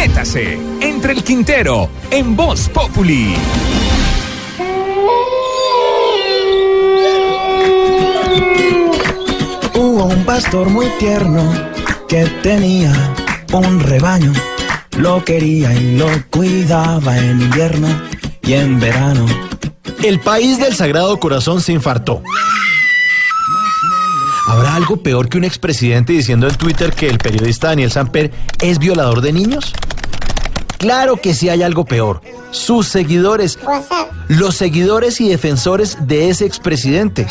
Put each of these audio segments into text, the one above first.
Métase entre el Quintero en Voz Populi. Hubo un pastor muy tierno que tenía un rebaño. Lo quería y lo cuidaba en invierno y en verano. El país del Sagrado Corazón se infartó. ¿Habrá algo peor que un expresidente diciendo en Twitter que el periodista Daniel Samper es violador de niños? Claro que sí hay algo peor. Sus seguidores. Los seguidores y defensores de ese expresidente.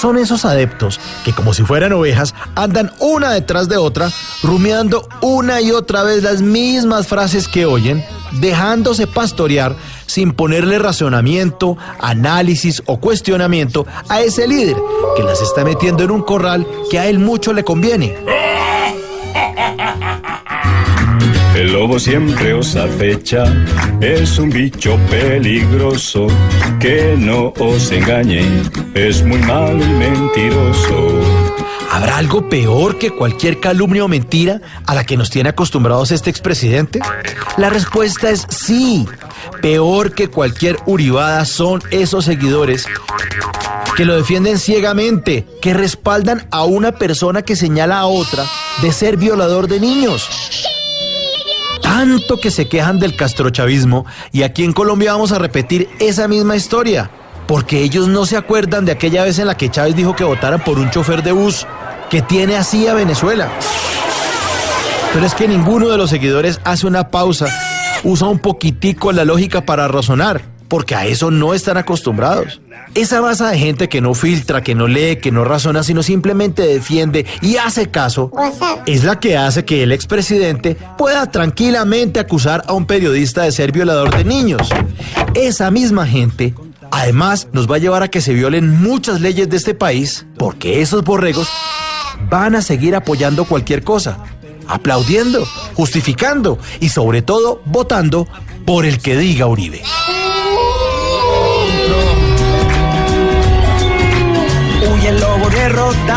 Son esos adeptos que como si fueran ovejas andan una detrás de otra, rumiando una y otra vez las mismas frases que oyen, dejándose pastorear sin ponerle razonamiento, análisis o cuestionamiento a ese líder que las está metiendo en un corral que a él mucho le conviene. El lobo siempre os acecha, es un bicho peligroso, que no os engañe, es muy malo y mentiroso. ¿Habrá algo peor que cualquier calumnia o mentira a la que nos tiene acostumbrados este expresidente? La respuesta es sí. Peor que cualquier uribada son esos seguidores que lo defienden ciegamente, que respaldan a una persona que señala a otra de ser violador de niños. Tanto que se quejan del castrochavismo y aquí en Colombia vamos a repetir esa misma historia, porque ellos no se acuerdan de aquella vez en la que Chávez dijo que votaran por un chofer de bus que tiene así a Venezuela. Pero es que ninguno de los seguidores hace una pausa, usa un poquitico la lógica para razonar, porque a eso no están acostumbrados. Esa masa de gente que no filtra, que no lee, que no razona, sino simplemente defiende y hace caso, es la que hace que el expresidente pueda tranquilamente acusar a un periodista de ser violador de niños. Esa misma gente además nos va a llevar a que se violen muchas leyes de este país, porque esos borregos van a seguir apoyando cualquier cosa, aplaudiendo, justificando y sobre todo votando por el que diga Uribe. Huye el lobo derrotado